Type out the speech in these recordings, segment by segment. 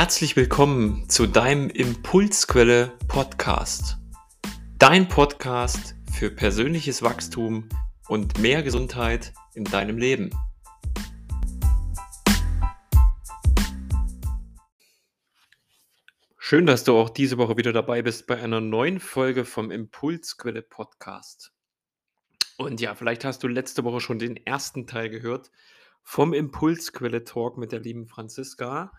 Herzlich willkommen zu deinem Impulsquelle Podcast. Dein Podcast für persönliches Wachstum und mehr Gesundheit in deinem Leben. Schön, dass du auch diese Woche wieder dabei bist bei einer neuen Folge vom Impulsquelle Podcast. Und ja, vielleicht hast du letzte Woche schon den ersten Teil gehört vom Impulsquelle Talk mit der lieben Franziska.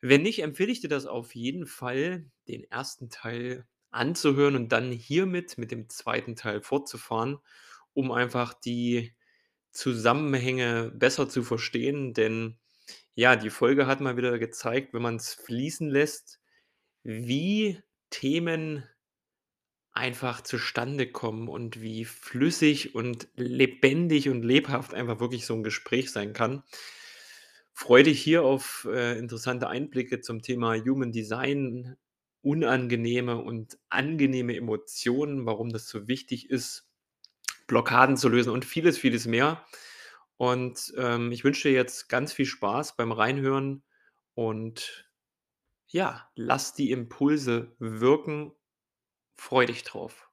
Wenn nicht, empfehle ich dir das auf jeden Fall, den ersten Teil anzuhören und dann hiermit mit dem zweiten Teil fortzufahren, um einfach die Zusammenhänge besser zu verstehen. Denn ja, die Folge hat mal wieder gezeigt, wenn man es fließen lässt, wie Themen einfach zustande kommen und wie flüssig und lebendig und lebhaft einfach wirklich so ein Gespräch sein kann. Freue dich hier auf äh, interessante Einblicke zum Thema Human Design, unangenehme und angenehme Emotionen, warum das so wichtig ist, Blockaden zu lösen und vieles, vieles mehr. Und ähm, ich wünsche dir jetzt ganz viel Spaß beim Reinhören und ja, lass die Impulse wirken. Freu dich drauf.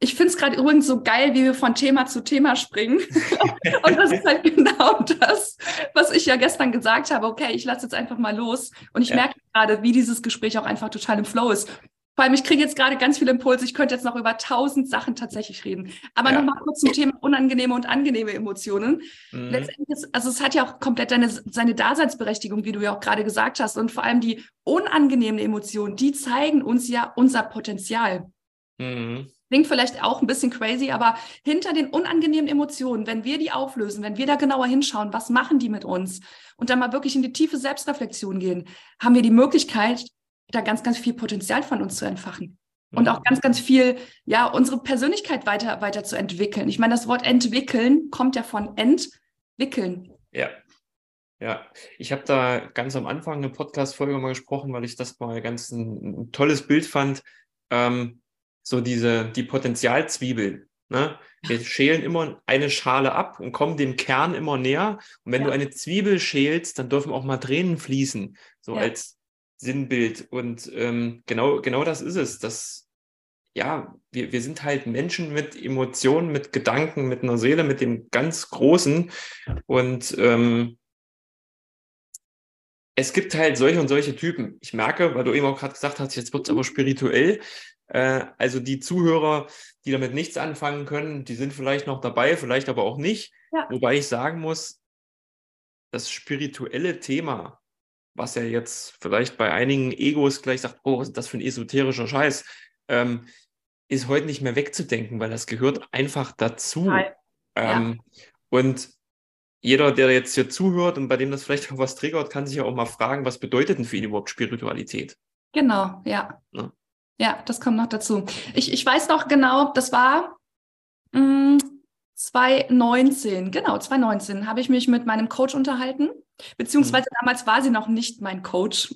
Ich finde es gerade übrigens so geil, wie wir von Thema zu Thema springen. und das ist halt genau das, was ich ja gestern gesagt habe. Okay, ich lasse jetzt einfach mal los. Und ich ja. merke gerade, wie dieses Gespräch auch einfach total im Flow ist. Vor allem, ich kriege jetzt gerade ganz viele Impulse. Ich könnte jetzt noch über tausend Sachen tatsächlich reden. Aber ja. nochmal kurz zum Thema unangenehme und angenehme Emotionen. Mhm. Letztendlich, ist, also es hat ja auch komplett deine, seine Daseinsberechtigung, wie du ja auch gerade gesagt hast. Und vor allem die unangenehmen Emotionen, die zeigen uns ja unser Potenzial. Mhm. Klingt vielleicht auch ein bisschen crazy, aber hinter den unangenehmen Emotionen, wenn wir die auflösen, wenn wir da genauer hinschauen, was machen die mit uns und dann mal wirklich in die tiefe Selbstreflexion gehen, haben wir die Möglichkeit, da ganz, ganz viel Potenzial von uns zu entfachen. Und auch ganz, ganz viel, ja, unsere Persönlichkeit weiter, weiter zu entwickeln. Ich meine, das Wort entwickeln kommt ja von entwickeln. Ja. Ja, ich habe da ganz am Anfang eine Podcast-Folge mal gesprochen, weil ich das mal ganz ein, ein tolles Bild fand. Ähm, so diese, die Potenzialzwiebel. Ne? Wir schälen immer eine Schale ab und kommen dem Kern immer näher. Und wenn ja. du eine Zwiebel schälst, dann dürfen auch mal Tränen fließen, so ja. als Sinnbild. Und ähm, genau, genau das ist es. Das, ja, wir, wir sind halt Menschen mit Emotionen, mit Gedanken, mit einer Seele, mit dem ganz Großen. Und ähm, es gibt halt solche und solche Typen. Ich merke, weil du eben auch gerade gesagt hast, jetzt wird es aber spirituell. Äh, also die Zuhörer, die damit nichts anfangen können, die sind vielleicht noch dabei, vielleicht aber auch nicht. Ja. Wobei ich sagen muss, das spirituelle Thema, was ja jetzt vielleicht bei einigen Egos gleich sagt, oh, was ist das für ein esoterischer Scheiß, ähm, ist heute nicht mehr wegzudenken, weil das gehört einfach dazu. Ähm, ja. Und jeder, der jetzt hier zuhört und bei dem das vielleicht auch was triggert, kann sich ja auch mal fragen, was bedeutet denn für ihn überhaupt Spiritualität? Genau, ja. ja. Ja, das kommt noch dazu. Ich, ich weiß noch genau, das war mh, mm, 2019, genau, 2019 habe ich mich mit meinem Coach unterhalten, beziehungsweise mhm. damals war sie noch nicht mein Coach.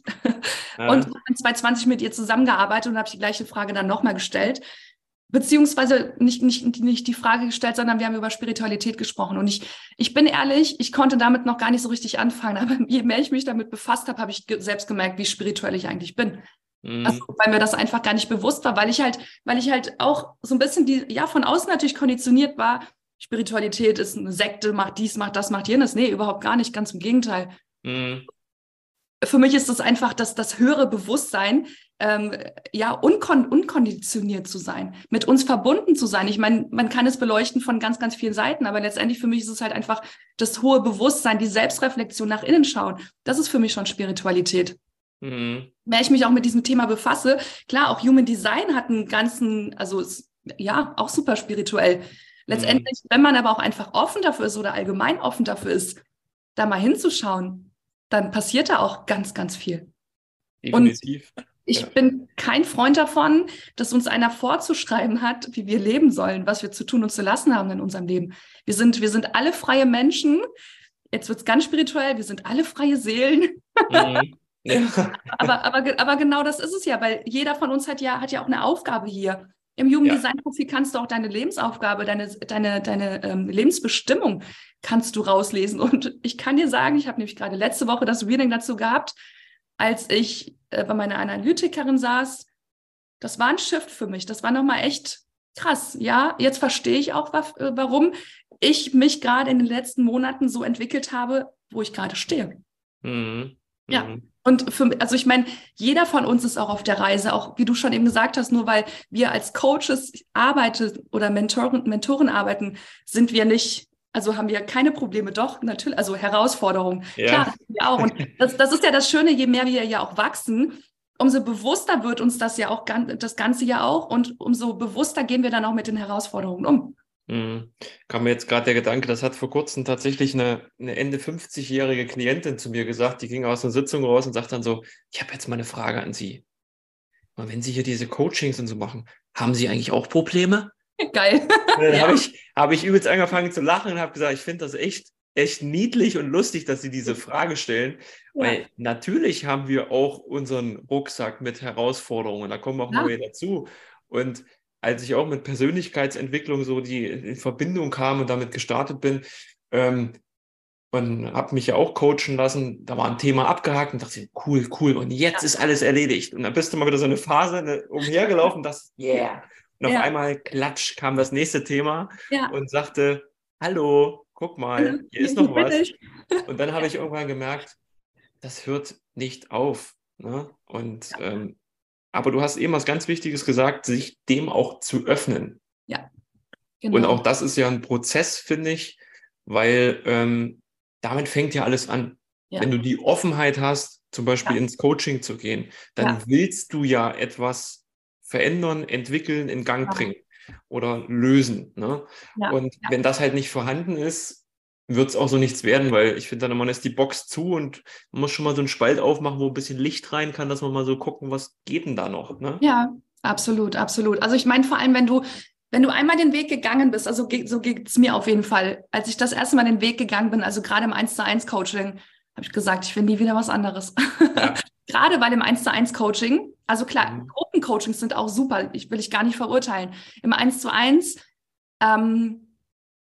Ja. Und in 2020 mit ihr zusammengearbeitet und habe die gleiche Frage dann nochmal gestellt. Beziehungsweise nicht, nicht, nicht die Frage gestellt, sondern wir haben über Spiritualität gesprochen. Und ich, ich bin ehrlich, ich konnte damit noch gar nicht so richtig anfangen. Aber je mehr ich mich damit befasst habe, habe ich selbst gemerkt, wie spirituell ich eigentlich bin. Mhm. Also, weil mir das einfach gar nicht bewusst war, weil ich halt, weil ich halt auch so ein bisschen die, ja, von außen natürlich konditioniert war. Spiritualität ist eine Sekte, macht dies, macht das, macht jenes. Nee, überhaupt gar nicht, ganz im Gegenteil. Mhm. Für mich ist es einfach das, das höhere Bewusstsein, ähm, ja, unkon unkonditioniert zu sein, mit uns verbunden zu sein. Ich meine, man kann es beleuchten von ganz, ganz vielen Seiten, aber letztendlich für mich ist es halt einfach das hohe Bewusstsein, die Selbstreflexion nach innen schauen. Das ist für mich schon Spiritualität. Mhm. Mehr ich mich auch mit diesem Thema befasse, klar, auch Human Design hat einen ganzen, also ist, ja, auch super spirituell. Letztendlich, mhm. wenn man aber auch einfach offen dafür ist oder allgemein offen dafür ist, da mal hinzuschauen, dann passiert da auch ganz, ganz viel. Definitiv. Und ich ja. bin kein Freund davon, dass uns einer vorzuschreiben hat, wie wir leben sollen, was wir zu tun und zu lassen haben in unserem Leben. Wir sind, wir sind alle freie Menschen. Jetzt wird es ganz spirituell. Wir sind alle freie Seelen. Mhm. Ja. aber, aber, aber genau das ist es ja, weil jeder von uns hat ja, hat ja auch eine Aufgabe hier. Im Jugenddesign-Profil kannst du auch deine Lebensaufgabe, deine, deine, deine ähm, Lebensbestimmung kannst du rauslesen. Und ich kann dir sagen, ich habe nämlich gerade letzte Woche das Reading dazu gehabt. als ich äh, bei meiner Analytikerin saß, das war ein Shift für mich. Das war nochmal echt krass. Ja, jetzt verstehe ich auch, äh, warum ich mich gerade in den letzten Monaten so entwickelt habe, wo ich gerade stehe. Mhm. Ja. Und für, also ich meine, jeder von uns ist auch auf der Reise, auch wie du schon eben gesagt hast, nur weil wir als Coaches arbeiten oder Mentoren, Mentoren arbeiten, sind wir nicht, also haben wir keine Probleme, doch, natürlich, also Herausforderungen. Ja. Klar, wir auch. Und das, das ist ja das Schöne, je mehr wir ja auch wachsen, umso bewusster wird uns das ja auch, das Ganze ja auch und umso bewusster gehen wir dann auch mit den Herausforderungen um. Mhm. Kam mir jetzt gerade der Gedanke, das hat vor kurzem tatsächlich eine, eine Ende 50-jährige Klientin zu mir gesagt, die ging aus einer Sitzung raus und sagt dann so, ich habe jetzt mal eine Frage an Sie. Und wenn Sie hier diese Coachings und so machen, haben Sie eigentlich auch Probleme? Geil. Dann ja. habe ich, hab ich übelst angefangen zu lachen und habe gesagt, ich finde das echt, echt niedlich und lustig, dass Sie diese Frage stellen, ja. weil natürlich haben wir auch unseren Rucksack mit Herausforderungen, da kommen auch ja. neue dazu. Und als ich auch mit Persönlichkeitsentwicklung so die in Verbindung kam und damit gestartet bin, ähm, und habe mich ja auch coachen lassen, da war ein Thema abgehakt und dachte, cool, cool, und jetzt ja. ist alles erledigt. Und dann bist du mal wieder so eine Phase ne, umhergelaufen, das, yeah. Und auf ja. einmal, klatsch, kam das nächste Thema ja. und sagte, hallo, guck mal, hier ist noch was. Und dann habe ich irgendwann gemerkt, das hört nicht auf. Ne? Und ähm, aber du hast eben was ganz Wichtiges gesagt, sich dem auch zu öffnen. Ja. Genau. Und auch das ist ja ein Prozess, finde ich, weil ähm, damit fängt ja alles an. Ja. Wenn du die Offenheit hast, zum Beispiel ja. ins Coaching zu gehen, dann ja. willst du ja etwas verändern, entwickeln, in Gang bringen oder lösen. Ne? Und wenn das halt nicht vorhanden ist, wird es auch so nichts werden, weil ich finde dann immer, ist die Box zu und man muss schon mal so einen Spalt aufmachen, wo ein bisschen Licht rein kann, dass man mal so gucken, was geht denn da noch. Ne? Ja, absolut, absolut. Also ich meine vor allem, wenn du, wenn du einmal den Weg gegangen bist, also so geht es mir auf jeden Fall, als ich das erste Mal den Weg gegangen bin, also gerade im 1 zu 1 Coaching, habe ich gesagt, ich will nie wieder was anderes. Ja. gerade bei dem 1 zu 1 Coaching, also klar, mhm. Gruppencoachings sind auch super, ich will ich gar nicht verurteilen. Im 1 zu 1, ähm,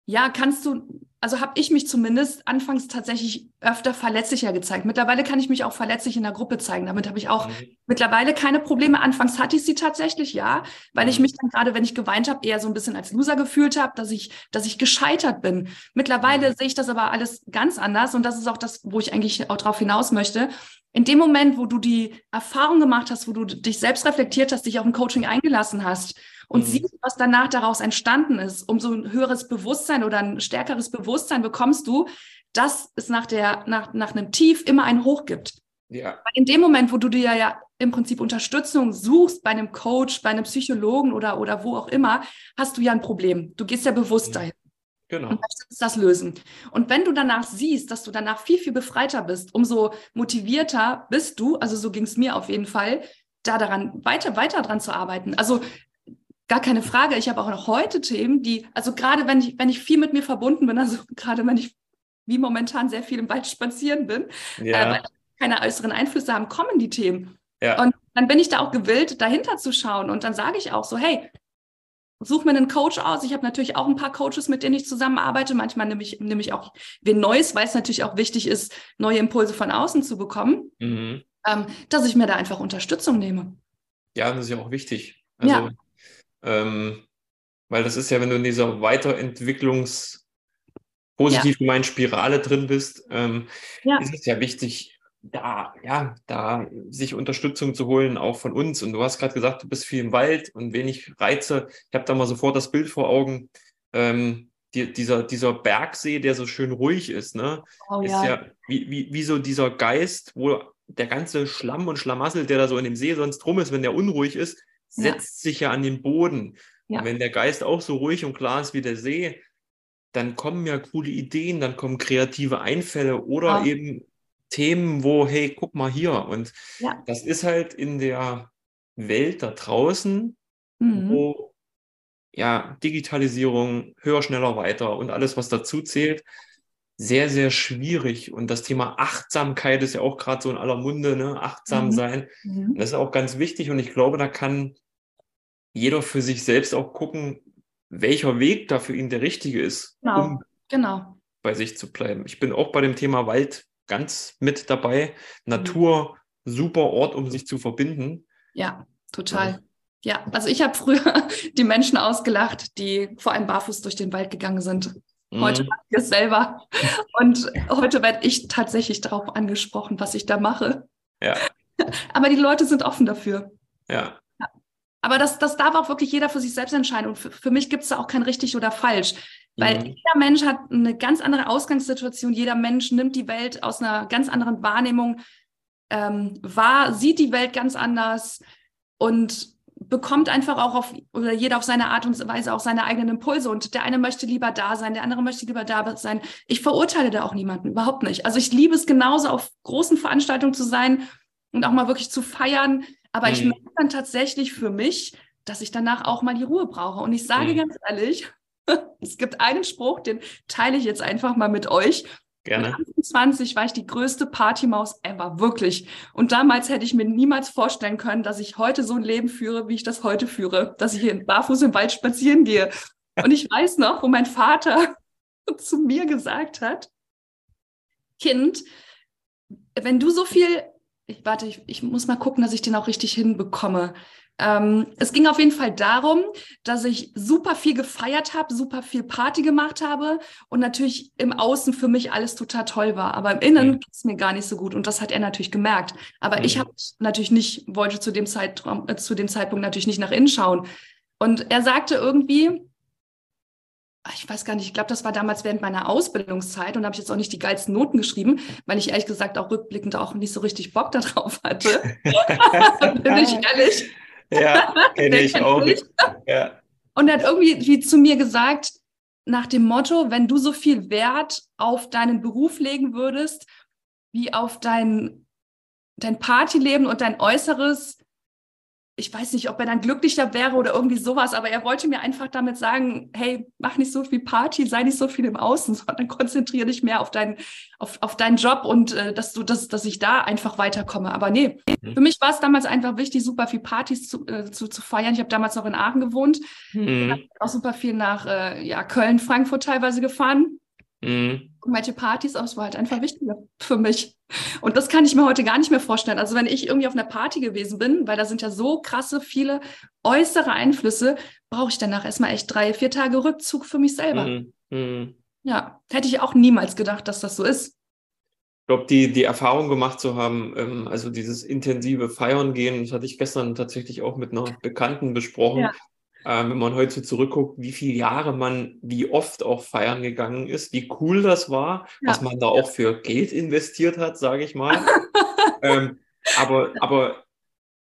ja, kannst du also habe ich mich zumindest anfangs tatsächlich öfter verletzlicher gezeigt. Mittlerweile kann ich mich auch verletzlich in der Gruppe zeigen. Damit habe ich auch mhm. mittlerweile keine Probleme. Anfangs hatte ich sie tatsächlich, ja, weil mhm. ich mich dann gerade, wenn ich geweint habe, eher so ein bisschen als Loser gefühlt habe, dass ich, dass ich gescheitert bin. Mittlerweile mhm. sehe ich das aber alles ganz anders und das ist auch das, wo ich eigentlich auch drauf hinaus möchte. In dem Moment, wo du die Erfahrung gemacht hast, wo du dich selbst reflektiert hast, dich auf ein Coaching eingelassen hast und mhm. siehst, was danach daraus entstanden ist, umso ein höheres Bewusstsein oder ein stärkeres Bewusstsein bekommst du, dass es nach, der, nach, nach einem Tief immer ein Hoch gibt. Ja. In dem Moment, wo du dir ja im Prinzip Unterstützung suchst bei einem Coach, bei einem Psychologen oder, oder wo auch immer, hast du ja ein Problem. Du gehst ja bewusst mhm. dahin. Genau. Und möchtest das lösen. Und wenn du danach siehst, dass du danach viel, viel befreiter bist, umso motivierter bist du, also so ging es mir auf jeden Fall, da daran weiter, weiter dran zu arbeiten. Also Gar keine Frage. Ich habe auch noch heute Themen, die, also gerade wenn ich, wenn ich viel mit mir verbunden bin, also gerade wenn ich wie momentan sehr viel im Wald spazieren bin, ja. äh, weil keine äußeren Einflüsse haben, kommen die Themen. Ja. Und dann bin ich da auch gewillt, dahinter zu schauen. Und dann sage ich auch so, hey, such mir einen Coach aus. Ich habe natürlich auch ein paar Coaches, mit denen ich zusammenarbeite. Manchmal nehme ich, nehme ich auch wen Neues, weil es natürlich auch wichtig ist, neue Impulse von außen zu bekommen, mhm. ähm, dass ich mir da einfach Unterstützung nehme. Ja, das ist ja auch wichtig. Also ja. Ähm, weil das ist ja, wenn du in dieser Weiterentwicklungs- positiv ja. gemeint Spirale drin bist, ähm, ja. ist es ja wichtig, da, ja, da sich Unterstützung zu holen, auch von uns. Und du hast gerade gesagt, du bist viel im Wald und wenig Reize. Ich habe da mal sofort das Bild vor Augen. Ähm, die, dieser, dieser Bergsee, der so schön ruhig ist, ne? Oh, ist ja, ja wie, wie, wie so dieser Geist, wo der ganze Schlamm und Schlamassel, der da so in dem See sonst rum ist, wenn der unruhig ist, setzt ja. sich ja an den Boden. Ja. Und wenn der Geist auch so ruhig und klar ist wie der See, dann kommen ja coole Ideen, dann kommen kreative Einfälle oder ja. eben Themen, wo, hey, guck mal hier. Und ja. das ist halt in der Welt da draußen, mhm. wo ja Digitalisierung, höher, schneller, weiter und alles, was dazu zählt, sehr, sehr schwierig. Und das Thema Achtsamkeit ist ja auch gerade so in aller Munde, ne? achtsam mhm. sein. Mhm. Das ist auch ganz wichtig. Und ich glaube, da kann jeder für sich selbst auch gucken, welcher Weg da für ihn der richtige ist, genau. um genau. bei sich zu bleiben. Ich bin auch bei dem Thema Wald ganz mit dabei. Natur, super Ort, um sich zu verbinden. Ja, total. Ja, ja also ich habe früher die Menschen ausgelacht, die vor allem barfuß durch den Wald gegangen sind. Heute mhm. mache ich es selber. Und heute werde ich tatsächlich darauf angesprochen, was ich da mache. Ja. Aber die Leute sind offen dafür. Ja. Aber das, das darf auch wirklich jeder für sich selbst entscheiden. Und für, für mich gibt es da auch kein richtig oder falsch. Weil mhm. jeder Mensch hat eine ganz andere Ausgangssituation. Jeder Mensch nimmt die Welt aus einer ganz anderen Wahrnehmung ähm, wahr, sieht die Welt ganz anders und bekommt einfach auch auf, oder jeder auf seine Art und Weise auch seine eigenen Impulse. Und der eine möchte lieber da sein, der andere möchte lieber da sein. Ich verurteile da auch niemanden, überhaupt nicht. Also ich liebe es genauso, auf großen Veranstaltungen zu sein und auch mal wirklich zu feiern. Aber mhm. ich merke dann tatsächlich für mich, dass ich danach auch mal die Ruhe brauche. Und ich sage mhm. ganz ehrlich, es gibt einen Spruch, den teile ich jetzt einfach mal mit euch. Gerne. Mit 20 war ich die größte Partymaus ever, wirklich. Und damals hätte ich mir niemals vorstellen können, dass ich heute so ein Leben führe, wie ich das heute führe, dass ich hier barfuß im Wald spazieren gehe. Und ich weiß noch, wo mein Vater zu mir gesagt hat, Kind, wenn du so viel, ich warte, ich, ich muss mal gucken, dass ich den auch richtig hinbekomme. Ähm, es ging auf jeden Fall darum, dass ich super viel gefeiert habe, super viel Party gemacht habe und natürlich im Außen für mich alles total toll war. Aber im Innen mhm. ging es mir gar nicht so gut und das hat er natürlich gemerkt. Aber mhm. ich habe natürlich nicht, wollte zu dem, Zeitraum, äh, zu dem Zeitpunkt natürlich nicht nach innen schauen. Und er sagte irgendwie, ich weiß gar nicht, ich glaube, das war damals während meiner Ausbildungszeit und habe ich jetzt auch nicht die geilsten Noten geschrieben, weil ich ehrlich gesagt auch rückblickend auch nicht so richtig Bock darauf hatte. Bin ich ehrlich. Ja, kenne ich auch. Ja. Und er hat irgendwie wie zu mir gesagt, nach dem Motto, wenn du so viel Wert auf deinen Beruf legen würdest, wie auf dein, dein Partyleben und dein Äußeres, ich weiß nicht, ob er dann glücklicher wäre oder irgendwie sowas, aber er wollte mir einfach damit sagen, hey, mach nicht so viel Party, sei nicht so viel im Außen, sondern konzentriere dich mehr auf, dein, auf, auf deinen Job und äh, dass du, dass, dass ich da einfach weiterkomme. Aber nee, mhm. für mich war es damals einfach wichtig, super viel Partys zu, äh, zu, zu feiern. Ich habe damals noch in Aachen gewohnt, mhm. auch super viel nach äh, ja, Köln, Frankfurt teilweise gefahren. Mhm. Irgendwelche Partys, aber es war halt einfach wichtiger für mich. Und das kann ich mir heute gar nicht mehr vorstellen. Also wenn ich irgendwie auf einer Party gewesen bin, weil da sind ja so krasse viele äußere Einflüsse, brauche ich danach erstmal echt drei, vier Tage Rückzug für mich selber. Mhm. Mhm. Ja, hätte ich auch niemals gedacht, dass das so ist. Ich glaube, die, die Erfahrung gemacht zu haben, ähm, also dieses intensive Feiern gehen, das hatte ich gestern tatsächlich auch mit einer Bekannten besprochen. Ja. Ähm, wenn man heute zurückguckt, wie viele Jahre man wie oft auch feiern gegangen ist, wie cool das war, ja. was man da auch für Geld investiert hat, sage ich mal. ähm, aber, aber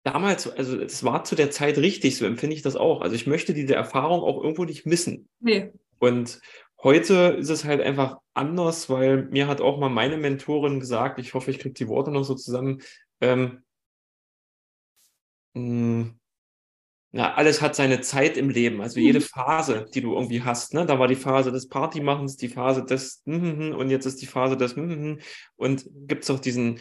damals, also es war zu der Zeit richtig, so empfinde ich das auch. Also ich möchte diese Erfahrung auch irgendwo nicht missen. Nee. Und heute ist es halt einfach anders, weil mir hat auch mal meine Mentorin gesagt, ich hoffe, ich kriege die Worte noch so zusammen, ähm, mh, hm, ja, alles hat seine Zeit im Leben. Also jede mhm. Phase, die du irgendwie hast. Ne? Da war die Phase des Partymachens, die Phase des und jetzt ist die Phase des und gibt es auch diesen,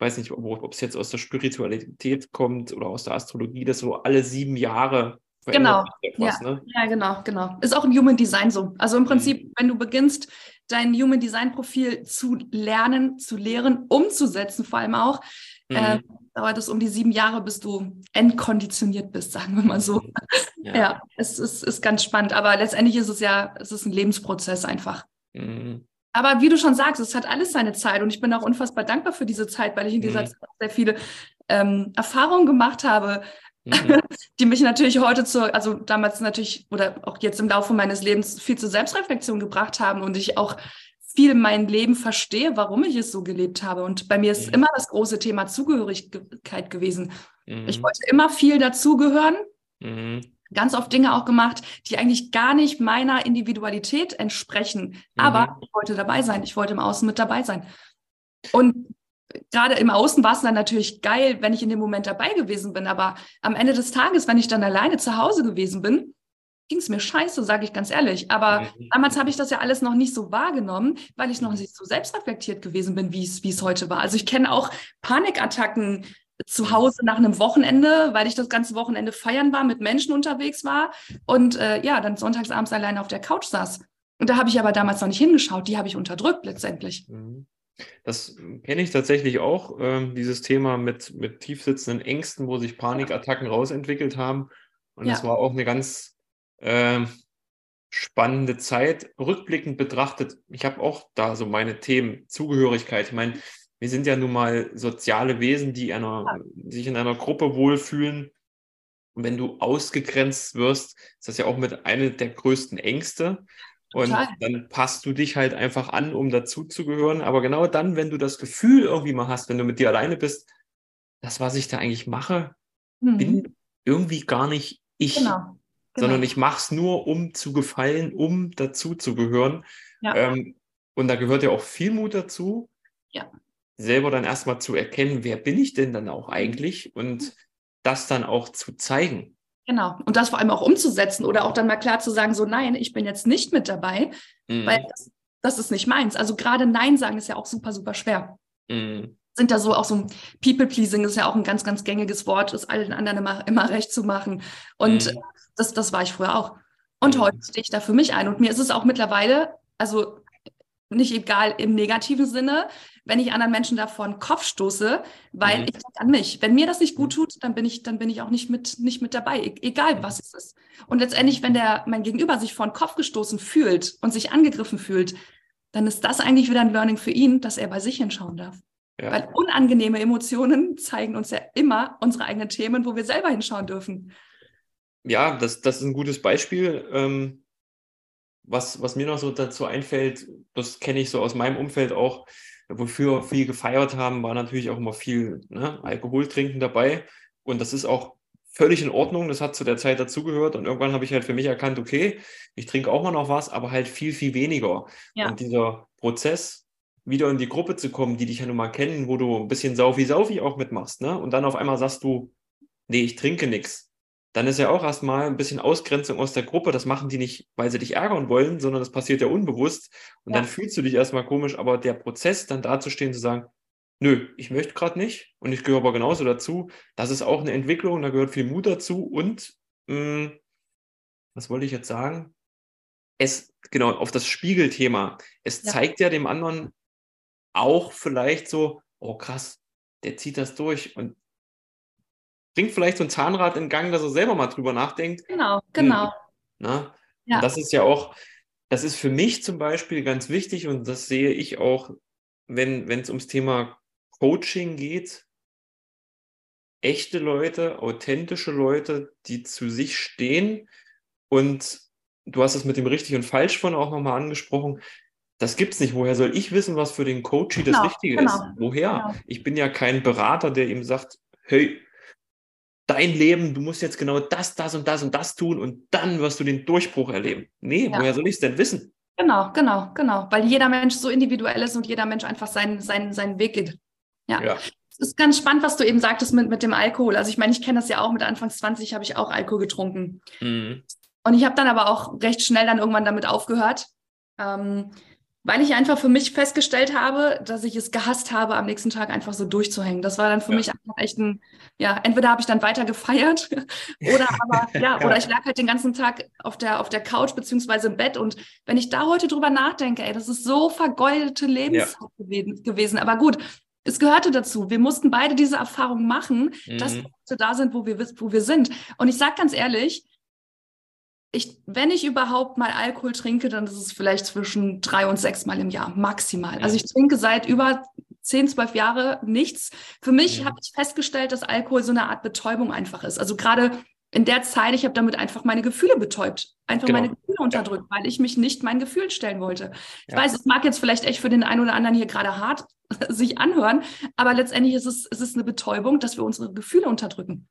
weiß nicht, ob es jetzt aus der Spiritualität kommt oder aus der Astrologie, das so alle sieben Jahre Genau. Etwas, ja. Ne? ja, genau, genau. Ist auch im Human Design so. Also im Prinzip, mhm. wenn du beginnst, dein Human Design Profil zu lernen, zu lehren, umzusetzen, vor allem auch, mhm. äh, dauert es um die sieben Jahre, bis du entkonditioniert bist, sagen wir mal so. Mhm. Ja, ja es ist, ist ganz spannend. Aber letztendlich ist es ja, es ist ein Lebensprozess einfach. Mhm. Aber wie du schon sagst, es hat alles seine Zeit und ich bin auch unfassbar dankbar für diese Zeit, weil ich in dieser mhm. Zeit sehr viele ähm, Erfahrungen gemacht habe, mhm. die mich natürlich heute zu, also damals natürlich oder auch jetzt im Laufe meines Lebens viel zur Selbstreflexion gebracht haben und ich auch viel mein Leben verstehe, warum ich es so gelebt habe. Und bei mir ist mhm. immer das große Thema Zugehörigkeit gewesen. Mhm. Ich wollte immer viel dazugehören. Mhm. Ganz oft Dinge auch gemacht, die eigentlich gar nicht meiner Individualität entsprechen. Aber mhm. ich wollte dabei sein. Ich wollte im Außen mit dabei sein. Und gerade im Außen war es dann natürlich geil, wenn ich in dem Moment dabei gewesen bin. Aber am Ende des Tages, wenn ich dann alleine zu Hause gewesen bin, ging es mir scheiße, sage ich ganz ehrlich. Aber mhm. damals habe ich das ja alles noch nicht so wahrgenommen, weil ich noch mhm. nicht so selbstreflektiert gewesen bin, wie es heute war. Also ich kenne auch Panikattacken zu Hause nach einem Wochenende, weil ich das ganze Wochenende feiern war, mit Menschen unterwegs war und äh, ja, dann sonntagsabends alleine auf der Couch saß. Und da habe ich aber damals noch nicht hingeschaut, die habe ich unterdrückt letztendlich. Mhm. Das kenne ich tatsächlich auch, ähm, dieses Thema mit, mit tiefsitzenden Ängsten, wo sich Panikattacken rausentwickelt haben. Und ja. das war auch eine ganz äh, spannende Zeit. Rückblickend betrachtet, ich habe auch da so meine Themen, Zugehörigkeit. Ich meine, wir sind ja nun mal soziale Wesen, die einer, sich in einer Gruppe wohlfühlen. Und wenn du ausgegrenzt wirst, ist das ja auch mit einer der größten Ängste. Und Total. dann passt du dich halt einfach an, um dazuzugehören. Aber genau dann, wenn du das Gefühl irgendwie mal hast, wenn du mit dir alleine bist, das, was ich da eigentlich mache, mhm. bin irgendwie gar nicht ich, genau. Genau. sondern ich mache es nur, um zu gefallen, um dazuzugehören. Ja. Ähm, und da gehört ja auch viel Mut dazu, ja. selber dann erstmal zu erkennen, wer bin ich denn dann auch eigentlich und mhm. das dann auch zu zeigen. Genau. Und das vor allem auch umzusetzen oder auch dann mal klar zu sagen, so nein, ich bin jetzt nicht mit dabei, mhm. weil das, das, ist nicht meins. Also gerade Nein sagen ist ja auch super, super schwer. Mhm. Sind da so auch so People-Pleasing ist ja auch ein ganz, ganz gängiges Wort, es allen anderen immer, immer recht zu machen. Und mhm. Das, das war ich früher auch. Und mhm. heute stehe ich da für mich ein. Und mir ist es auch mittlerweile, also nicht egal im negativen Sinne, wenn ich anderen Menschen da vor den Kopf stoße, weil mhm. ich denke an mich. Wenn mir das nicht gut mhm. tut, dann bin ich, dann bin ich auch nicht mit, nicht mit dabei, e egal was es ist. Und letztendlich, wenn der, mein Gegenüber sich vor den Kopf gestoßen fühlt und sich angegriffen fühlt, dann ist das eigentlich wieder ein Learning für ihn, dass er bei sich hinschauen darf. Ja. Weil unangenehme Emotionen zeigen uns ja immer unsere eigenen Themen, wo wir selber hinschauen dürfen. Ja, das, das ist ein gutes Beispiel. Ähm, was, was mir noch so dazu einfällt, das kenne ich so aus meinem Umfeld auch, wofür viel gefeiert haben, war natürlich auch immer viel ne, Alkohol trinken dabei. Und das ist auch völlig in Ordnung. Das hat zu der Zeit dazugehört. Und irgendwann habe ich halt für mich erkannt, okay, ich trinke auch mal noch was, aber halt viel, viel weniger. Ja. Und dieser Prozess, wieder in die Gruppe zu kommen, die dich ja nun mal kennen, wo du ein bisschen Saufi-Saufi auch mitmachst, ne? Und dann auf einmal sagst du, nee, ich trinke nichts dann ist ja auch erstmal ein bisschen Ausgrenzung aus der Gruppe. Das machen die nicht, weil sie dich ärgern wollen, sondern das passiert ja unbewusst. Und ja. dann fühlst du dich erstmal komisch, aber der Prozess, dann dazustehen, zu sagen, nö, ich möchte gerade nicht und ich gehöre aber genauso dazu, das ist auch eine Entwicklung, da gehört viel Mut dazu und mh, hm, was wollte ich jetzt sagen? Es, genau, auf das Spiegelthema. Es ja. zeigt ja dem anderen auch vielleicht so, oh krass, der zieht das durch und bringt vielleicht so ein Zahnrad in Gang, dass er selber mal drüber nachdenkt. Genau, genau. Hm, na? Ja. das ist ja auch, das ist für mich zum Beispiel ganz wichtig und das sehe ich auch, wenn es ums Thema Coaching geht. Echte Leute, authentische Leute, die zu sich stehen und du hast es mit dem richtig und falsch von auch nochmal angesprochen. Das gibt es nicht. Woher soll ich wissen, was für den Coachy genau, das Richtige genau, ist? Woher? Genau. Ich bin ja kein Berater, der ihm sagt, hey, dein Leben, du musst jetzt genau das, das und das und das tun und dann wirst du den Durchbruch erleben. Nee, ja. woher soll ich es denn wissen? Genau, genau, genau. Weil jeder Mensch so individuell ist und jeder Mensch einfach seinen, seinen, seinen Weg geht. Ja. ja. Es ist ganz spannend, was du eben sagtest mit, mit dem Alkohol. Also ich meine, ich kenne das ja auch, mit Anfangs 20 habe ich auch Alkohol getrunken. Mhm. Und ich habe dann aber auch recht schnell dann irgendwann damit aufgehört. Ähm, weil ich einfach für mich festgestellt habe, dass ich es gehasst habe, am nächsten Tag einfach so durchzuhängen. Das war dann für ja. mich einfach echt ein, ja, entweder habe ich dann weiter gefeiert oder aber, ja, ja, oder ich lag halt den ganzen Tag auf der, auf der Couch beziehungsweise im Bett. Und wenn ich da heute drüber nachdenke, ey, das ist so vergeudete Lebenszeit ja. gewesen. Aber gut, es gehörte dazu. Wir mussten beide diese Erfahrung machen, mhm. dass wir da sind, wo wir, wo wir sind. Und ich sage ganz ehrlich, ich, wenn ich überhaupt mal Alkohol trinke, dann ist es vielleicht zwischen drei und sechs Mal im Jahr, maximal. Also ich trinke seit über zehn, zwölf Jahre nichts. Für mich ja. habe ich festgestellt, dass Alkohol so eine Art Betäubung einfach ist. Also gerade in der Zeit, ich habe damit einfach meine Gefühle betäubt, einfach genau. meine Gefühle unterdrückt, ja. weil ich mich nicht meinen Gefühlen stellen wollte. Ich ja. weiß, es mag jetzt vielleicht echt für den einen oder anderen hier gerade hart sich anhören, aber letztendlich ist es, ist es eine Betäubung, dass wir unsere Gefühle unterdrücken.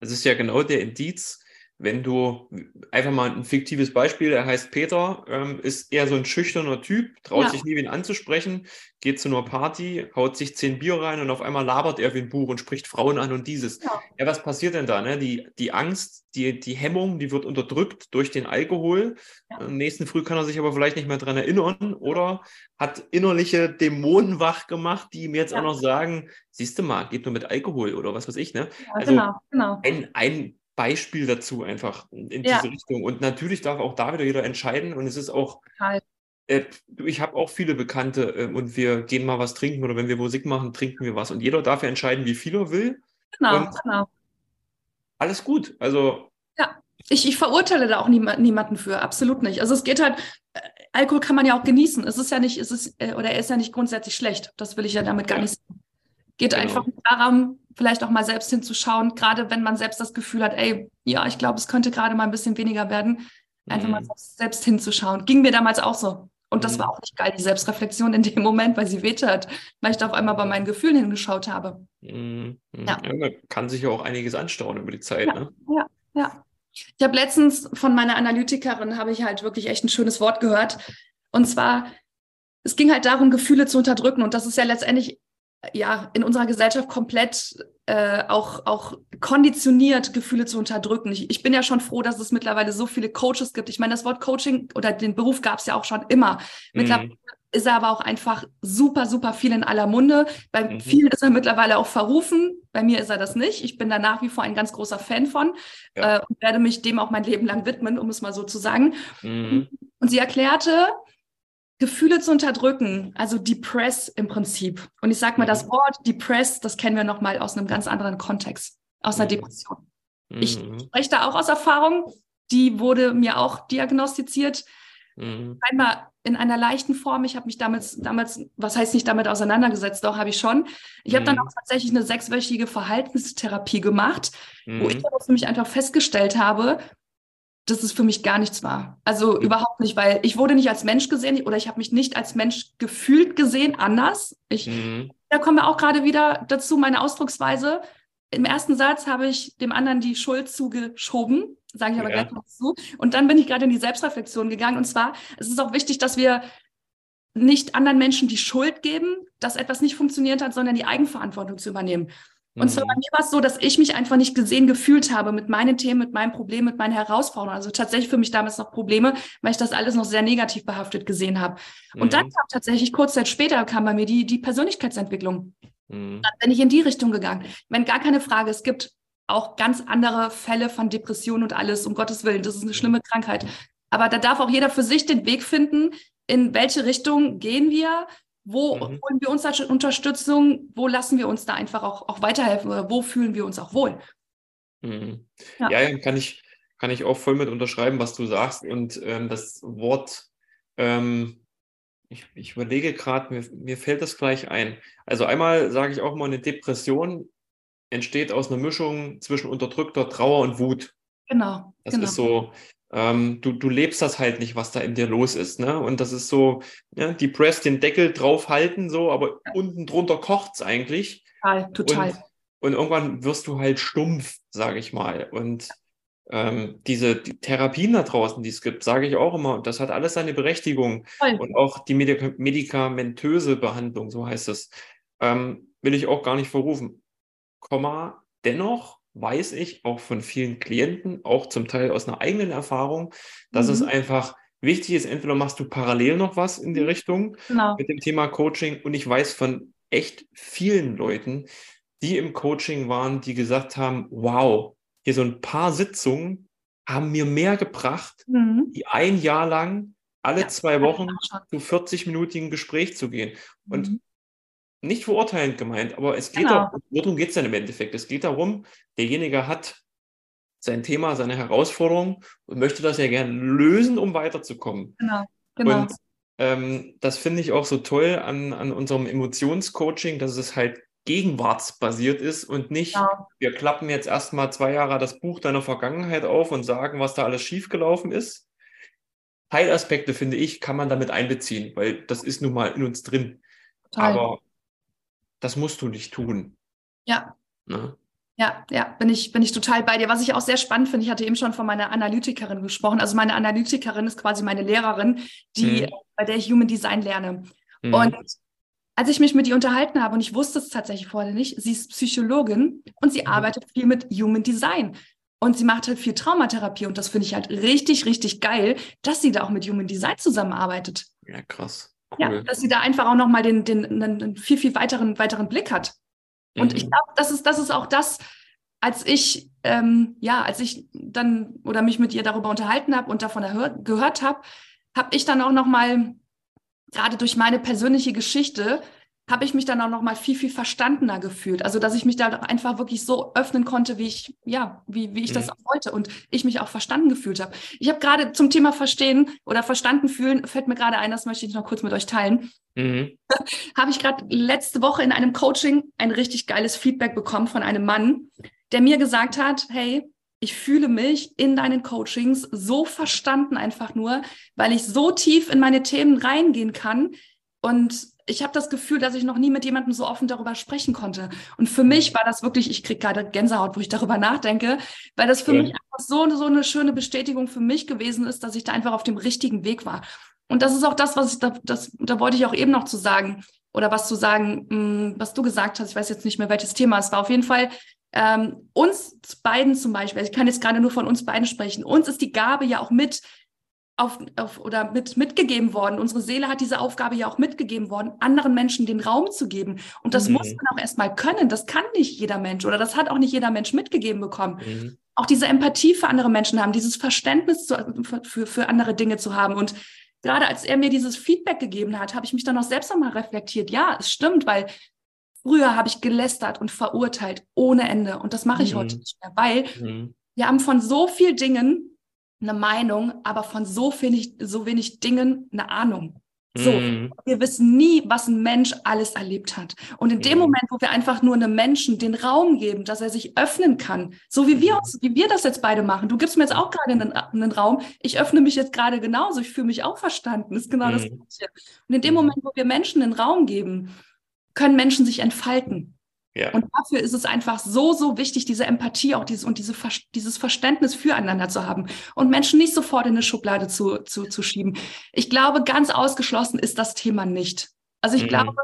Das ist ja genau der Indiz, wenn du einfach mal ein fiktives Beispiel, er heißt Peter, ähm, ist eher so ein schüchterner Typ, traut ja. sich nie wen anzusprechen, geht zu einer Party, haut sich zehn Bier rein und auf einmal labert er wie ein Buch und spricht Frauen an und dieses. Ja, ja was passiert denn da? Ne? Die, die Angst, die, die Hemmung, die wird unterdrückt durch den Alkohol. Ja. Am nächsten Früh kann er sich aber vielleicht nicht mehr dran erinnern oder hat innerliche Dämonen wach gemacht, die ihm jetzt auch noch sagen, siehst du mal, geht nur mit Alkohol oder was weiß ich. Ne? also genau, genau. Ein, ein Beispiel dazu einfach in ja. diese Richtung. Und natürlich darf auch da wieder jeder entscheiden und es ist auch, äh, ich habe auch viele Bekannte äh, und wir gehen mal was trinken oder wenn wir Musik machen, trinken wir was. Und jeder darf ja entscheiden, wie viel er will. Genau, und genau. Alles gut. Also. Ja, ich, ich verurteile da auch niemand, niemanden für, absolut nicht. Also es geht halt, äh, Alkohol kann man ja auch genießen. Es ist ja nicht, es ist, äh, oder er ist ja nicht grundsätzlich schlecht. Das will ich ja damit gar ja. nicht sagen. Geht genau. einfach darum, vielleicht auch mal selbst hinzuschauen, gerade wenn man selbst das Gefühl hat, ey, ja, ich glaube, es könnte gerade mal ein bisschen weniger werden, einfach mhm. mal selbst hinzuschauen. Ging mir damals auch so. Und das war mhm. auch nicht geil, die Selbstreflexion in dem Moment, weil sie wehte hat, weil ich da auf einmal bei meinen Gefühlen hingeschaut habe. Mhm. Ja. ja. man kann sich ja auch einiges anstauen über die Zeit. Ja, ne? ja, ja. Ich habe letztens von meiner Analytikerin, habe ich halt wirklich echt ein schönes Wort gehört. Und zwar, es ging halt darum, Gefühle zu unterdrücken. Und das ist ja letztendlich ja in unserer Gesellschaft komplett äh, auch, auch konditioniert, Gefühle zu unterdrücken. Ich, ich bin ja schon froh, dass es mittlerweile so viele Coaches gibt. Ich meine, das Wort Coaching oder den Beruf gab es ja auch schon immer. Mittlerweile mhm. ist er aber auch einfach super, super viel in aller Munde. Bei mhm. vielen ist er mittlerweile auch verrufen. Bei mir ist er das nicht. Ich bin da nach wie vor ein ganz großer Fan von ja. äh, und werde mich dem auch mein Leben lang widmen, um es mal so zu sagen. Mhm. Und sie erklärte, Gefühle zu unterdrücken, also depress im Prinzip. Und ich sage mal, mhm. das Wort depress, das kennen wir nochmal aus einem ganz anderen Kontext, aus einer mhm. Depression. Mhm. Ich spreche da auch aus Erfahrung, die wurde mir auch diagnostiziert. Mhm. Einmal in einer leichten Form. Ich habe mich damals, damals, was heißt nicht damit auseinandergesetzt, doch habe ich schon. Ich habe dann mhm. auch tatsächlich eine sechswöchige Verhaltenstherapie gemacht, wo ich mhm. für mich einfach festgestellt habe, dass es für mich gar nichts war. Also überhaupt nicht, weil ich wurde nicht als Mensch gesehen oder ich habe mich nicht als Mensch gefühlt gesehen, anders. Ich, mhm. Da kommen wir auch gerade wieder dazu, meine Ausdrucksweise. Im ersten Satz habe ich dem anderen die Schuld zugeschoben, sage ich aber ja. gleich noch zu. Und dann bin ich gerade in die Selbstreflexion gegangen. Und zwar, es ist auch wichtig, dass wir nicht anderen Menschen die Schuld geben, dass etwas nicht funktioniert hat, sondern die Eigenverantwortung zu übernehmen. Und zwar bei mhm. mir war es so, dass ich mich einfach nicht gesehen gefühlt habe mit meinen Themen, mit meinen Problemen, mit meinen Herausforderungen. Also tatsächlich für mich damals noch Probleme, weil ich das alles noch sehr negativ behaftet gesehen habe. Und mhm. dann kam tatsächlich kurz Zeit später kam bei mir die, die Persönlichkeitsentwicklung. Mhm. Dann bin ich in die Richtung gegangen. Wenn gar keine Frage, es gibt auch ganz andere Fälle von Depressionen und alles, um Gottes Willen, das ist eine schlimme Krankheit. Aber da darf auch jeder für sich den Weg finden, in welche Richtung gehen wir, wo mhm. holen wir uns da Unterstützung? Wo lassen wir uns da einfach auch, auch weiterhelfen oder wo fühlen wir uns auch wohl? Mhm. Ja. ja, kann ich, kann ich auch voll mit unterschreiben, was du sagst. Und ähm, das Wort, ähm, ich, ich überlege gerade, mir, mir fällt das gleich ein. Also einmal sage ich auch mal, eine Depression entsteht aus einer Mischung zwischen unterdrückter Trauer und Wut. Genau. Das genau. ist so, ähm, du, du lebst das halt nicht, was da in dir los ist. Ne? Und das ist so, ja, die Press den Deckel draufhalten, so, aber ja. unten drunter kocht es eigentlich. Total, total. Und, und, irgendwann wirst du halt stumpf, sage ich mal. Und ähm, diese die Therapien da draußen, die es gibt, sage ich auch immer, das hat alles seine Berechtigung. Voll. Und auch die Medik medikamentöse Behandlung, so heißt es, ähm, will ich auch gar nicht verrufen. Komma, dennoch weiß ich auch von vielen Klienten, auch zum Teil aus einer eigenen Erfahrung, dass mhm. es einfach wichtig ist, entweder machst du parallel noch was in die mhm. Richtung genau. mit dem Thema Coaching und ich weiß von echt vielen Leuten, die im Coaching waren, die gesagt haben, wow, hier so ein paar Sitzungen haben mir mehr gebracht, mhm. die ein Jahr lang alle ja, zwei Wochen zu 40-minütigen Gespräch zu gehen. Und mhm nicht verurteilend gemeint, aber es geht genau. darum, worum geht es denn im Endeffekt? Es geht darum, derjenige hat sein Thema, seine Herausforderung und möchte das ja gerne lösen, um weiterzukommen. Genau, genau. Und ähm, das finde ich auch so toll an, an unserem Emotionscoaching, dass es halt gegenwartsbasiert ist und nicht, genau. wir klappen jetzt erstmal zwei Jahre das Buch deiner Vergangenheit auf und sagen, was da alles schiefgelaufen ist. Teilaspekte, finde ich, kann man damit einbeziehen, weil das ist nun mal in uns drin. Total. Aber das musst du nicht tun. Ja. Ne? Ja, ja, bin ich, bin ich total bei dir. Was ich auch sehr spannend finde, ich hatte eben schon von meiner Analytikerin gesprochen. Also meine Analytikerin ist quasi meine Lehrerin, die, mhm. bei der ich Human Design lerne. Mhm. Und als ich mich mit ihr unterhalten habe, und ich wusste es tatsächlich vorher nicht, sie ist Psychologin und sie mhm. arbeitet viel mit Human Design. Und sie macht halt viel Traumatherapie und das finde ich halt richtig, richtig geil, dass sie da auch mit Human Design zusammenarbeitet. Ja, krass. Cool. Ja, dass sie da einfach auch nochmal den, den, den, viel, viel weiteren, weiteren Blick hat. Und mhm. ich glaube, das ist, das ist auch das, als ich, ähm, ja, als ich dann oder mich mit ihr darüber unterhalten habe und davon erhört, gehört habe, habe ich dann auch nochmal gerade durch meine persönliche Geschichte habe ich mich dann auch noch mal viel viel verstandener gefühlt. Also dass ich mich da einfach wirklich so öffnen konnte, wie ich ja, wie, wie ich mhm. das auch wollte und ich mich auch verstanden gefühlt habe. Ich habe gerade zum Thema Verstehen oder Verstanden fühlen fällt mir gerade ein, das möchte ich noch kurz mit euch teilen. Mhm. habe ich gerade letzte Woche in einem Coaching ein richtig geiles Feedback bekommen von einem Mann, der mir gesagt hat, hey, ich fühle mich in deinen Coachings so verstanden einfach nur, weil ich so tief in meine Themen reingehen kann und ich habe das Gefühl, dass ich noch nie mit jemandem so offen darüber sprechen konnte. Und für mich war das wirklich, ich kriege gerade Gänsehaut, wo ich darüber nachdenke, weil das für ja. mich einfach so, so eine schöne Bestätigung für mich gewesen ist, dass ich da einfach auf dem richtigen Weg war. Und das ist auch das, was ich da, das, da wollte ich auch eben noch zu sagen oder was zu sagen, mh, mm, was du gesagt hast. Ich weiß jetzt nicht mehr, welches Thema es war. Auf jeden Fall ähm, uns beiden zum Beispiel, ich kann jetzt gerade nur von uns beiden sprechen, uns ist die Gabe ja auch mit auf, auf, oder mit, mitgegeben worden. Unsere Seele hat diese Aufgabe ja auch mitgegeben worden, anderen Menschen den Raum zu geben. Und das mhm. muss man auch erstmal können. Das kann nicht jeder Mensch oder das hat auch nicht jeder Mensch mitgegeben bekommen. Mhm. Auch diese Empathie für andere Menschen haben, dieses Verständnis zu, für, für andere Dinge zu haben. Und gerade als er mir dieses Feedback gegeben hat, habe ich mich dann auch selbst nochmal reflektiert. Ja, es stimmt, weil früher habe ich gelästert und verurteilt ohne Ende. Und das mache ich mhm. heute nicht mehr, weil mhm. wir haben von so vielen Dingen eine Meinung, aber von so wenig, so wenig Dingen eine Ahnung. So, mm. wir wissen nie, was ein Mensch alles erlebt hat. Und in dem mm. Moment, wo wir einfach nur einem Menschen den Raum geben, dass er sich öffnen kann, so wie wir mhm. uns, wie wir das jetzt beide machen. Du gibst mir jetzt auch gerade einen, einen Raum. Ich öffne mich jetzt gerade genauso. Ich fühle mich auch verstanden. Ist genau mm. das mhm. Gleiche. Und in dem. Moment, wo wir Menschen den Raum geben, können Menschen sich entfalten. Ja. Und dafür ist es einfach so, so wichtig, diese Empathie auch dieses, und diese, dieses Verständnis füreinander zu haben und Menschen nicht sofort in eine Schublade zu, zu, zu schieben. Ich glaube, ganz ausgeschlossen ist das Thema nicht. Also ich mhm. glaube,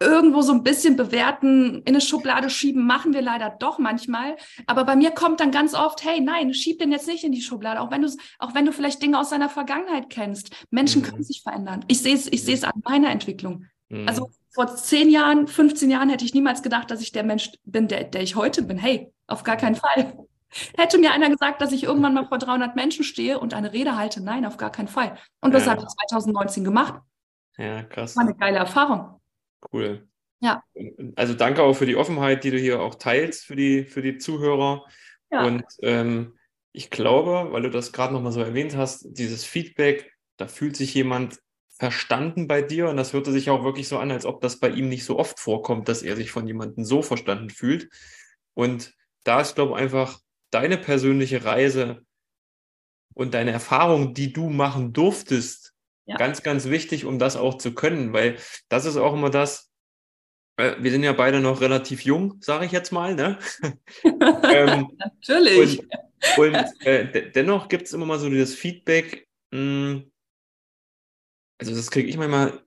irgendwo so ein bisschen bewerten, in eine Schublade schieben, machen wir leider doch manchmal. Aber bei mir kommt dann ganz oft, hey, nein, schieb den jetzt nicht in die Schublade, auch wenn du auch wenn du vielleicht Dinge aus seiner Vergangenheit kennst. Menschen mhm. können sich verändern. Ich sehe es, ich sehe es an meiner Entwicklung. Mhm. Also vor zehn Jahren, 15 Jahren hätte ich niemals gedacht, dass ich der Mensch bin, der, der ich heute bin. Hey, auf gar keinen Fall. Hätte mir einer gesagt, dass ich irgendwann mal vor 300 Menschen stehe und eine Rede halte? Nein, auf gar keinen Fall. Und das ja. habe ich 2019 gemacht. Ja, krass. War eine geile Erfahrung. Cool. Ja. Also danke auch für die Offenheit, die du hier auch teilst für die, für die Zuhörer. Ja. Und ähm, ich glaube, weil du das gerade nochmal so erwähnt hast, dieses Feedback, da fühlt sich jemand verstanden bei dir und das hörte sich auch wirklich so an, als ob das bei ihm nicht so oft vorkommt, dass er sich von jemandem so verstanden fühlt. Und da ist, glaube ich, einfach deine persönliche Reise und deine Erfahrung, die du machen durftest, ja. ganz, ganz wichtig, um das auch zu können, weil das ist auch immer das, äh, wir sind ja beide noch relativ jung, sage ich jetzt mal. Ne? ähm, Natürlich. Und, und äh, dennoch gibt es immer mal so dieses Feedback, mh, hm, also das kriege ich manchmal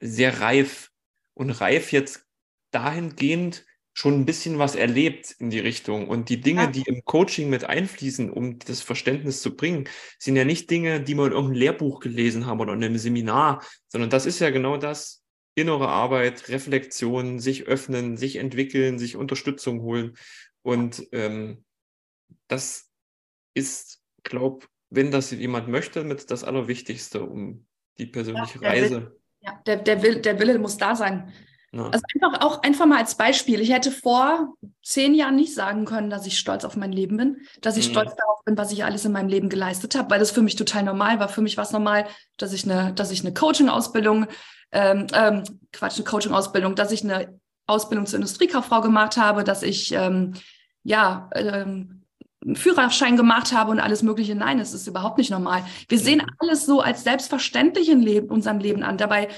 sehr reif und reif jetzt dahingehend schon ein bisschen was erlebt in die Richtung. Und die Dinge, ja. die im Coaching mit einfließen, um das Verständnis zu bringen, sind ja nicht Dinge, die wir in irgendeinem Lehrbuch gelesen haben oder in einem Seminar, sondern das ist ja genau das, innere Arbeit, Reflexion, sich öffnen, sich entwickeln, sich Unterstützung holen. Und ähm, das ist, glaube wenn das jemand möchte, mit das Allerwichtigste, um die persönliche ja, Reise. Will, ja, der, der, Will, der Wille muss da sein. Ja. Also einfach auch einfach mal als Beispiel. Ich hätte vor zehn Jahren nicht sagen können, dass ich stolz auf mein Leben bin, dass ich mhm. stolz darauf bin, was ich alles in meinem Leben geleistet habe, weil das für mich total normal war. Für mich war es normal, dass ich eine, dass ich eine Coaching-Ausbildung, ähm, ähm, Quatsch, eine Coaching-Ausbildung, dass ich eine Ausbildung zur Industriekauffrau gemacht habe, dass ich ähm, ja ähm, einen Führerschein gemacht habe und alles Mögliche. Nein, es ist überhaupt nicht normal. Wir sehen mhm. alles so als selbstverständlich in Leben, unserem Leben an. Dabei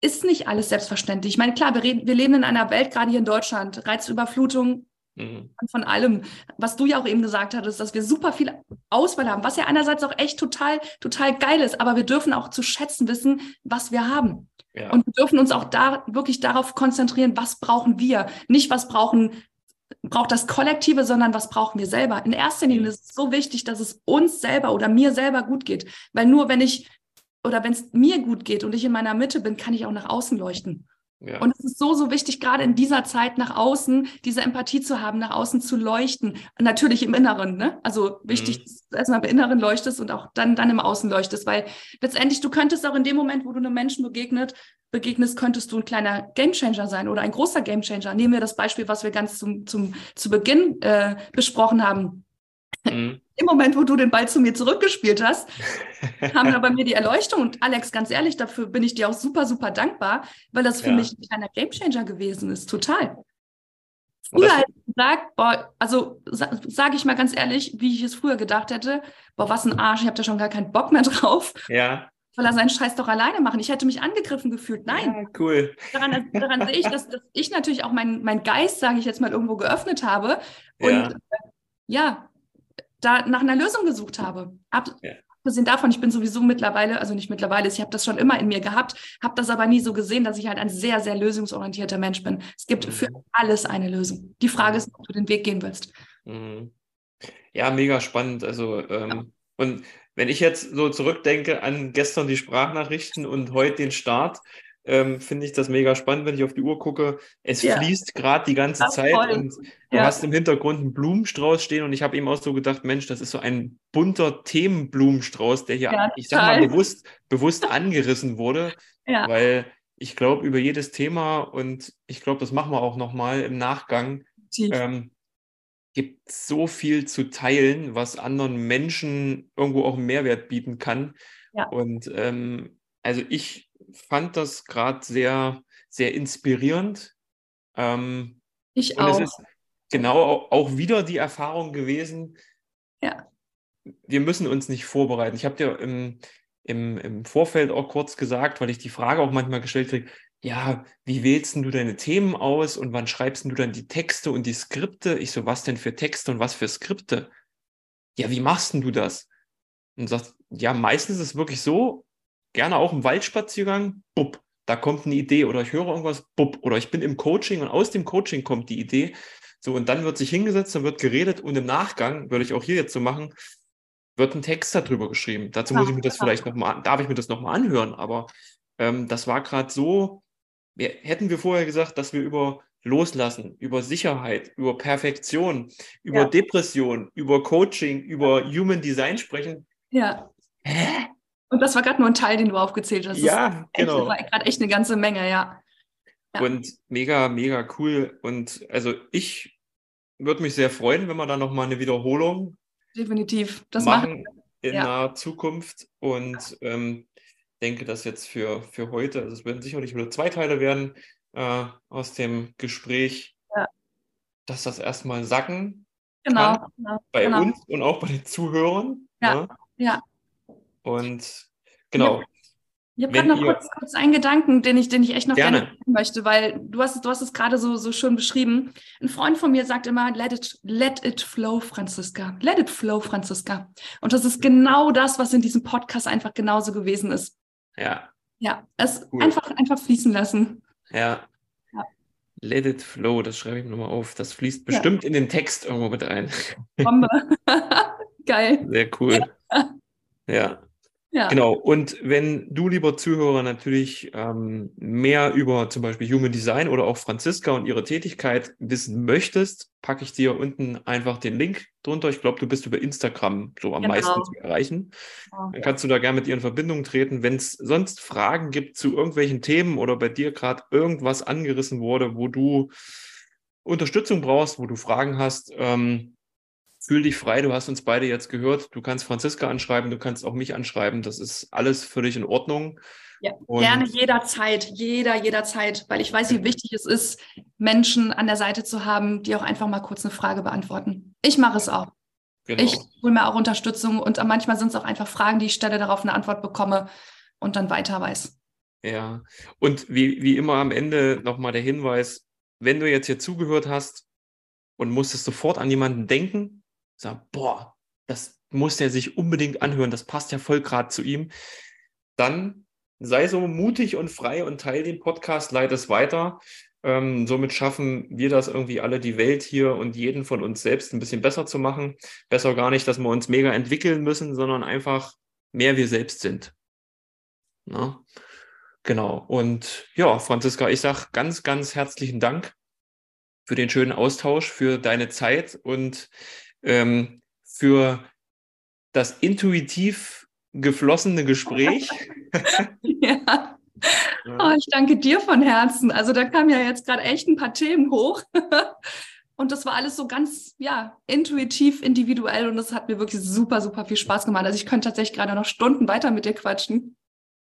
ist nicht alles selbstverständlich. Ich meine, klar, wir, reden, wir leben in einer Welt, gerade hier in Deutschland, Reizüberflutung mhm. von allem. Was du ja auch eben gesagt hattest, dass wir super viel Auswahl haben, was ja einerseits auch echt total, total geil ist, aber wir dürfen auch zu schätzen wissen, was wir haben. Ja. Und wir dürfen uns auch da wirklich darauf konzentrieren, was brauchen wir, nicht was brauchen braucht das Kollektive, sondern was brauchen wir selber. In erster Linie ist es so wichtig, dass es uns selber oder mir selber gut geht. Weil nur wenn ich oder wenn es mir gut geht und ich in meiner Mitte bin, kann ich auch nach außen leuchten. Ja. Und es ist so, so wichtig, gerade in dieser Zeit nach außen, diese Empathie zu haben, nach außen zu leuchten. Natürlich im Inneren, ne? Also wichtig, mhm. dass du erstmal im Inneren leuchtest und auch dann, dann im Außen leuchtest, weil letztendlich du könntest auch in dem Moment, wo du einem Menschen begegnet, begegnest, könntest du ein kleiner Gamechanger sein oder ein großer Gamechanger. Nehmen wir das Beispiel, was wir ganz zum, zum, zu Beginn äh, besprochen haben. Mhm. Im Moment, wo du den Ball zu mir zurückgespielt hast, kam da bei mir die Erleuchtung. Und Alex, ganz ehrlich, dafür bin ich dir auch super, super dankbar, weil das für ja. mich ein kleiner Gamechanger gewesen ist. Total. Früher hätte ich gesagt, boah, also sa sage ich mal ganz ehrlich, wie ich es früher gedacht hätte, boah, was ein Arsch, ich habe da schon gar keinen Bock mehr drauf. Ja. Soll er seinen Scheiß doch alleine machen? Ich hätte mich angegriffen gefühlt. Nein. Ja, cool. Daran, daran sehe ich, dass, dass, ich natürlich auch meinen mein Geist, sage ich jetzt mal, irgendwo geöffnet habe. Und ja, äh, ja da nach einer Lösung gesucht habe. Ab, ja. Abgesehen davon, ich bin sowieso mittlerweile, also nicht mittlerweile, ich habe das schon immer in mir gehabt, habe das aber nie so gesehen, dass ich halt ein sehr, sehr lösungsorientierter Mensch bin. Es gibt mhm. für alles eine Lösung. Die Frage ist, ob du den Weg gehen willst. Mhm. Ja, mega spannend. Also, ähm, ja. und wenn ich jetzt so zurückdenke an gestern die Sprachnachrichten und heute den Start, ähm, finde ich das mega spannend, wenn ich auf die Uhr gucke. Es ja. fließt gerade die ganze das Zeit voll. und du ja. hast im Hintergrund einen Blumenstrauß stehen und ich habe eben auch so gedacht, Mensch, das ist so ein bunter Themenblumenstrauß, der hier, ja, ich sag mal, bewusst, bewusst angerissen wurde, weil ich glaube, über jedes Thema und ich glaube, das machen wir auch nochmal im Nachgang, ähm, gibt so viel zu teilen, was anderen Menschen irgendwo auch einen Mehrwert bieten kann. Und ähm, also ich fand das gerade sehr, sehr inspirierend. Ähm, ich auch. es ist genau auch wieder die Erfahrung gewesen. Ja. Wir müssen uns nicht vorbereiten. Ich habe dir im, im, im Vorfeld auch kurz gesagt, weil ich die Frage auch manchmal gestellt kriege, ja, wie wählst du deine Themen aus und wann schreibst du dann die Texte und die Skripte? Ich so, was denn für Texte und was für Skripte? Ja, wie machst du das? Und sagst, ja, meistens ist es wirklich so, gerne auch im Waldspaziergang, bupp, da kommt eine Idee oder ich höre irgendwas, bupp, oder ich bin im Coaching und aus dem Coaching kommt die Idee. So, und dann wird sich hingesetzt, dann wird geredet und im Nachgang, würde ich auch hier jetzt so machen, wird ein Text darüber geschrieben. Dazu muss ich mir das vielleicht nochmal, darf ich mir das nochmal anhören, aber ähm, das war gerade so, wir, hätten wir vorher gesagt, dass wir über Loslassen, über Sicherheit, über Perfektion, über ja. Depression, über Coaching, über Human Design sprechen. Ja. Hä? Und das war gerade nur ein Teil, den du aufgezählt hast. Ja, echt, genau. Das war gerade echt eine ganze Menge, ja. ja. Und mega, mega cool. Und also ich würde mich sehr freuen, wenn wir da nochmal eine Wiederholung definitiv das machen, machen. in ja. naher Zukunft. Und ähm, denke, dass jetzt für, für heute, also es werden sicherlich wieder zwei Teile werden äh, aus dem Gespräch, ja. dass das erstmal sacken genau, kann genau, bei genau. uns und auch bei den Zuhörern. Ja, ne? ja. Und genau. Ich habe gerade noch kurz, kurz, einen Gedanken, den ich, den ich echt noch gerne, gerne möchte, weil du hast, du hast es gerade so, so schön beschrieben. Ein Freund von mir sagt immer, let it, let it flow, Franziska. Let it flow, Franziska. Und das ist genau das, was in diesem Podcast einfach genauso gewesen ist. Ja. Ja, es cool. einfach, einfach fließen lassen. Ja. ja. Let it flow, das schreibe ich nochmal auf. Das fließt bestimmt ja. in den Text irgendwo mit ein. Bombe. Geil. Sehr cool. Ja. Ja. Genau. Und wenn du, lieber Zuhörer, natürlich ähm, mehr über zum Beispiel Human Design oder auch Franziska und ihre Tätigkeit wissen möchtest, packe ich dir unten einfach den Link drunter. Ich glaube, du bist über Instagram so am genau. meisten zu erreichen. Oh, Dann kannst du da gerne mit ihr in Verbindung treten. Wenn es sonst Fragen gibt zu irgendwelchen Themen oder bei dir gerade irgendwas angerissen wurde, wo du Unterstützung brauchst, wo du Fragen hast, ähm, fühl dich frei, du hast uns beide jetzt gehört. Du kannst Franziska anschreiben, du kannst auch mich anschreiben. Das ist alles völlig in Ordnung. Ja, gerne jederzeit, jeder, jederzeit, weil ich weiß, wie wichtig es ist, Menschen an der Seite zu haben, die auch einfach mal kurz eine Frage beantworten. Ich mache es auch. Genau. Ich hole mir auch Unterstützung und manchmal sind es auch einfach Fragen, die ich stelle, darauf eine Antwort bekomme und dann weiter weiß. Ja, und wie, wie immer am Ende nochmal der Hinweis, wenn du jetzt hier zugehört hast und musstest sofort an jemanden denken, sagt, boah, das muss der sich unbedingt anhören, das passt ja voll gerade zu ihm, dann sei so mutig und frei und teile den Podcast, leite es weiter. Ähm, somit schaffen wir das irgendwie alle, die Welt hier und jeden von uns selbst ein bisschen besser zu machen. Besser gar nicht, dass wir uns mega entwickeln müssen, sondern einfach mehr wir selbst sind. Na? Genau. Und ja, Franziska, ich sage ganz, ganz herzlichen Dank für den schönen Austausch, für deine Zeit und ähm, für das intuitiv geflossene Gespräch. ja. Oh, ich danke dir von Herzen. Also da kamen ja jetzt gerade echt ein paar Themen hoch. Und das war alles so ganz, ja, intuitiv, individuell und das hat mir wirklich super, super viel Spaß gemacht. Also ich könnte tatsächlich gerade noch Stunden weiter mit dir quatschen.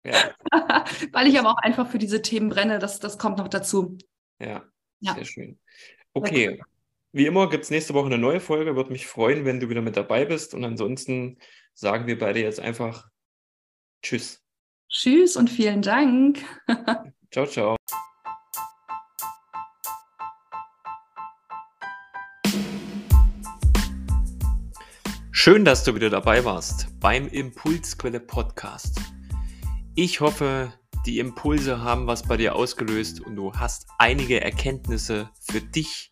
Ja. Weil ich aber auch einfach für diese Themen brenne. Das, das kommt noch dazu. Ja, ja. sehr schön. Okay. Wie immer gibt es nächste Woche eine neue Folge. Würde mich freuen, wenn du wieder mit dabei bist. Und ansonsten sagen wir beide jetzt einfach Tschüss. Tschüss und vielen Dank. ciao, ciao. Schön, dass du wieder dabei warst beim Impulsquelle Podcast. Ich hoffe, die Impulse haben was bei dir ausgelöst und du hast einige Erkenntnisse für dich